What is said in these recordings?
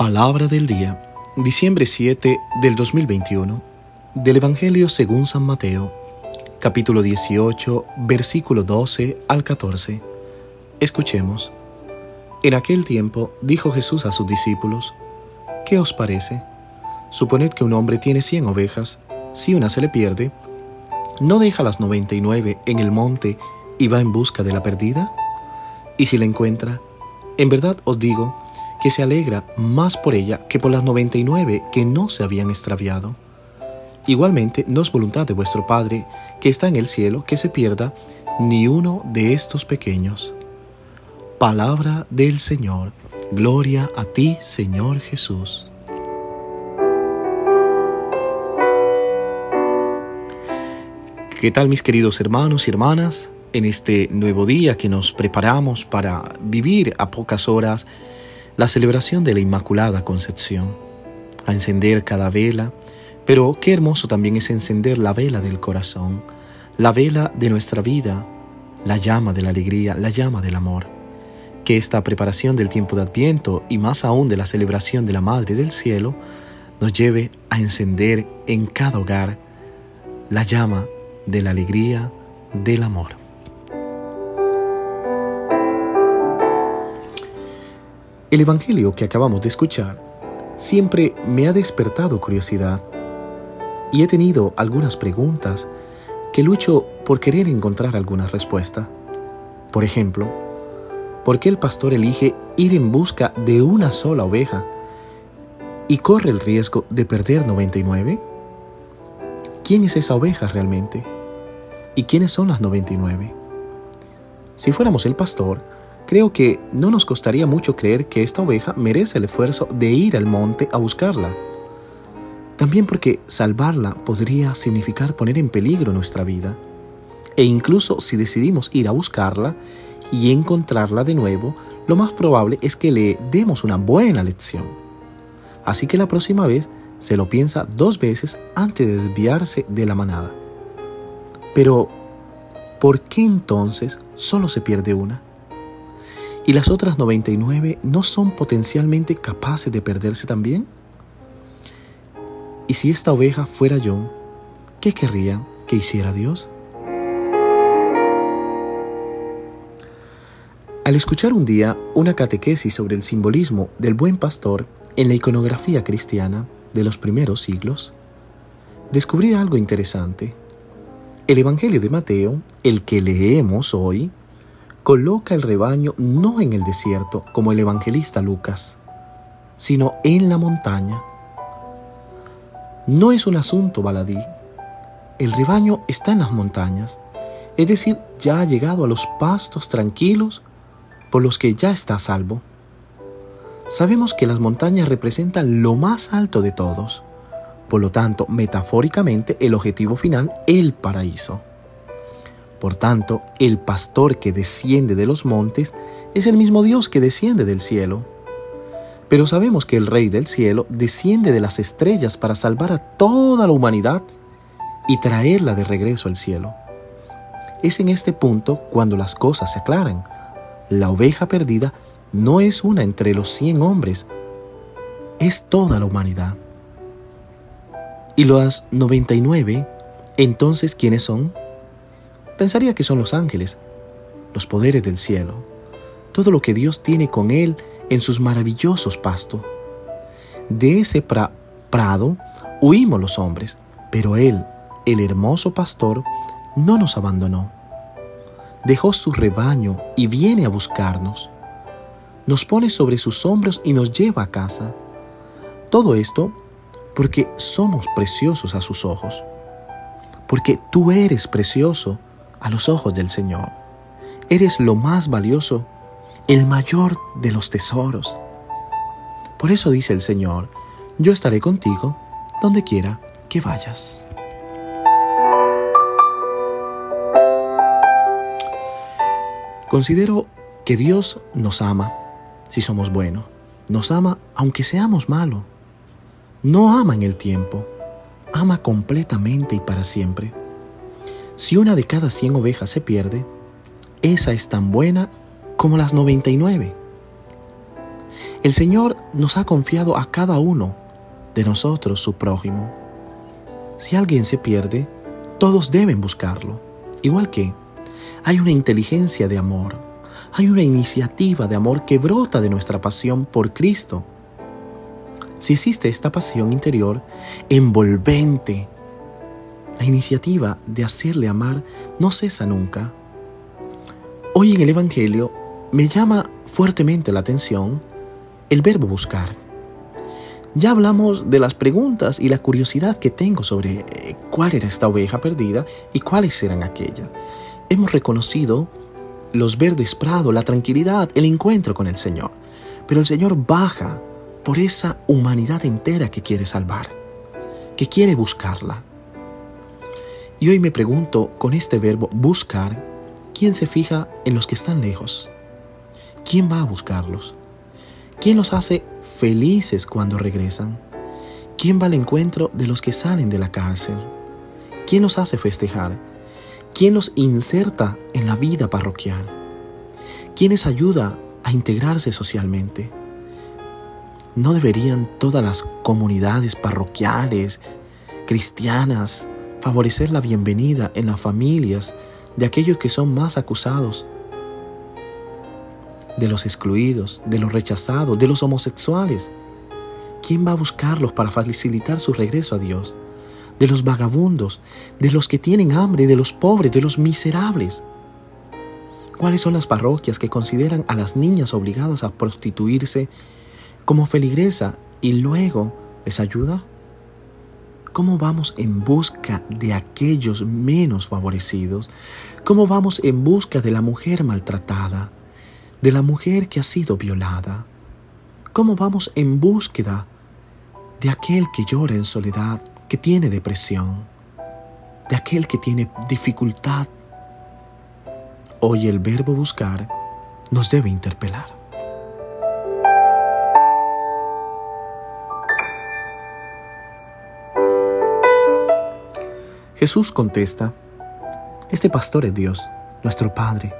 Palabra del día, diciembre 7 del 2021, del Evangelio según San Mateo, capítulo 18, versículo 12 al 14. Escuchemos. En aquel tiempo dijo Jesús a sus discípulos, ¿qué os parece? Suponed que un hombre tiene cien ovejas, si una se le pierde, ¿no deja las noventa y nueve en el monte y va en busca de la perdida? Y si la encuentra, en verdad os digo que se alegra más por ella que por las 99 que no se habían extraviado. Igualmente, no es voluntad de vuestro Padre, que está en el cielo, que se pierda ni uno de estos pequeños. Palabra del Señor. Gloria a ti, Señor Jesús. ¿Qué tal mis queridos hermanos y hermanas? En este nuevo día que nos preparamos para vivir a pocas horas la celebración de la Inmaculada Concepción, a encender cada vela, pero qué hermoso también es encender la vela del corazón, la vela de nuestra vida, la llama de la alegría, la llama del amor. Que esta preparación del tiempo de Adviento y más aún de la celebración de la Madre del Cielo nos lleve a encender en cada hogar la llama de la alegría, del amor. El Evangelio que acabamos de escuchar siempre me ha despertado curiosidad y he tenido algunas preguntas que lucho por querer encontrar alguna respuesta. Por ejemplo, ¿por qué el pastor elige ir en busca de una sola oveja y corre el riesgo de perder 99? ¿Quién es esa oveja realmente? ¿Y quiénes son las 99? Si fuéramos el pastor, Creo que no nos costaría mucho creer que esta oveja merece el esfuerzo de ir al monte a buscarla. También porque salvarla podría significar poner en peligro nuestra vida. E incluso si decidimos ir a buscarla y encontrarla de nuevo, lo más probable es que le demos una buena lección. Así que la próxima vez se lo piensa dos veces antes de desviarse de la manada. Pero, ¿por qué entonces solo se pierde una? ¿Y las otras 99 no son potencialmente capaces de perderse también? ¿Y si esta oveja fuera yo, qué querría que hiciera Dios? Al escuchar un día una catequesis sobre el simbolismo del buen pastor en la iconografía cristiana de los primeros siglos, descubrí algo interesante. El Evangelio de Mateo, el que leemos hoy, coloca el rebaño no en el desierto como el evangelista Lucas, sino en la montaña. No es un asunto baladí. El rebaño está en las montañas, es decir, ya ha llegado a los pastos tranquilos por los que ya está a salvo. Sabemos que las montañas representan lo más alto de todos, por lo tanto, metafóricamente, el objetivo final, el paraíso. Por tanto, el pastor que desciende de los montes es el mismo Dios que desciende del cielo. Pero sabemos que el Rey del cielo desciende de las estrellas para salvar a toda la humanidad y traerla de regreso al cielo. Es en este punto cuando las cosas se aclaran. La oveja perdida no es una entre los cien hombres, es toda la humanidad. ¿Y las 99, entonces quiénes son? Pensaría que son los ángeles, los poderes del cielo, todo lo que Dios tiene con Él en sus maravillosos pastos. De ese prado huimos los hombres, pero Él, el hermoso pastor, no nos abandonó. Dejó su rebaño y viene a buscarnos. Nos pone sobre sus hombros y nos lleva a casa. Todo esto porque somos preciosos a sus ojos. Porque tú eres precioso a los ojos del Señor. Eres lo más valioso, el mayor de los tesoros. Por eso dice el Señor, yo estaré contigo donde quiera que vayas. Considero que Dios nos ama si somos buenos. Nos ama aunque seamos malos. No ama en el tiempo, ama completamente y para siempre. Si una de cada 100 ovejas se pierde, esa es tan buena como las 99. El Señor nos ha confiado a cada uno de nosotros su prójimo. Si alguien se pierde, todos deben buscarlo. Igual que hay una inteligencia de amor, hay una iniciativa de amor que brota de nuestra pasión por Cristo. Si existe esta pasión interior envolvente, la iniciativa de hacerle amar no cesa nunca. Hoy en el Evangelio me llama fuertemente la atención el verbo buscar. Ya hablamos de las preguntas y la curiosidad que tengo sobre eh, cuál era esta oveja perdida y cuáles eran aquellas. Hemos reconocido los verdes prados, la tranquilidad, el encuentro con el Señor. Pero el Señor baja por esa humanidad entera que quiere salvar, que quiere buscarla. Y hoy me pregunto con este verbo buscar, ¿quién se fija en los que están lejos? ¿Quién va a buscarlos? ¿Quién los hace felices cuando regresan? ¿Quién va al encuentro de los que salen de la cárcel? ¿Quién los hace festejar? ¿Quién los inserta en la vida parroquial? ¿Quién les ayuda a integrarse socialmente? ¿No deberían todas las comunidades parroquiales, cristianas, favorecer la bienvenida en las familias de aquellos que son más acusados de los excluidos, de los rechazados, de los homosexuales. ¿Quién va a buscarlos para facilitar su regreso a Dios? De los vagabundos, de los que tienen hambre, de los pobres, de los miserables. ¿Cuáles son las parroquias que consideran a las niñas obligadas a prostituirse como feligresa y luego les ayuda? ¿Cómo vamos en busca de aquellos menos favorecidos? ¿Cómo vamos en busca de la mujer maltratada? de la mujer que ha sido violada? ¿Cómo vamos en búsqueda de aquel que llora en soledad, que tiene depresión, de aquel que tiene dificultad? Hoy el verbo buscar nos debe interpelar. Jesús contesta, este pastor es Dios, nuestro Padre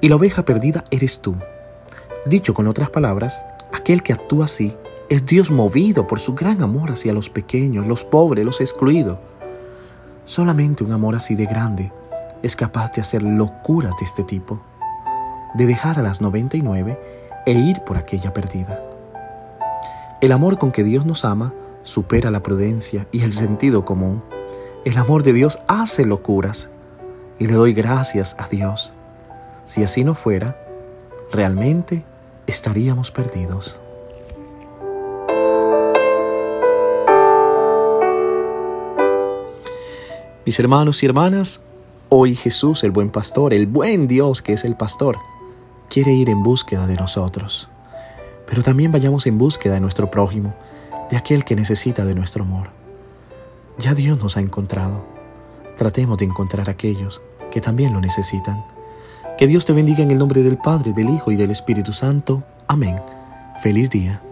y la oveja perdida eres tú. Dicho con otras palabras, aquel que actúa así es Dios movido por su gran amor hacia los pequeños, los pobres, los excluidos. Solamente un amor así de grande es capaz de hacer locuras de este tipo, de dejar a las 99 e ir por aquella perdida. El amor con que Dios nos ama supera la prudencia y el sentido común. El amor de Dios hace locuras y le doy gracias a Dios si así no fuera, realmente estaríamos perdidos. Mis hermanos y hermanas, hoy Jesús, el buen pastor, el buen Dios que es el pastor, quiere ir en búsqueda de nosotros. Pero también vayamos en búsqueda de nuestro prójimo, de aquel que necesita de nuestro amor. Ya Dios nos ha encontrado. Tratemos de encontrar a aquellos que también lo necesitan. Que Dios te bendiga en el nombre del Padre, del Hijo y del Espíritu Santo. Amén. Feliz día.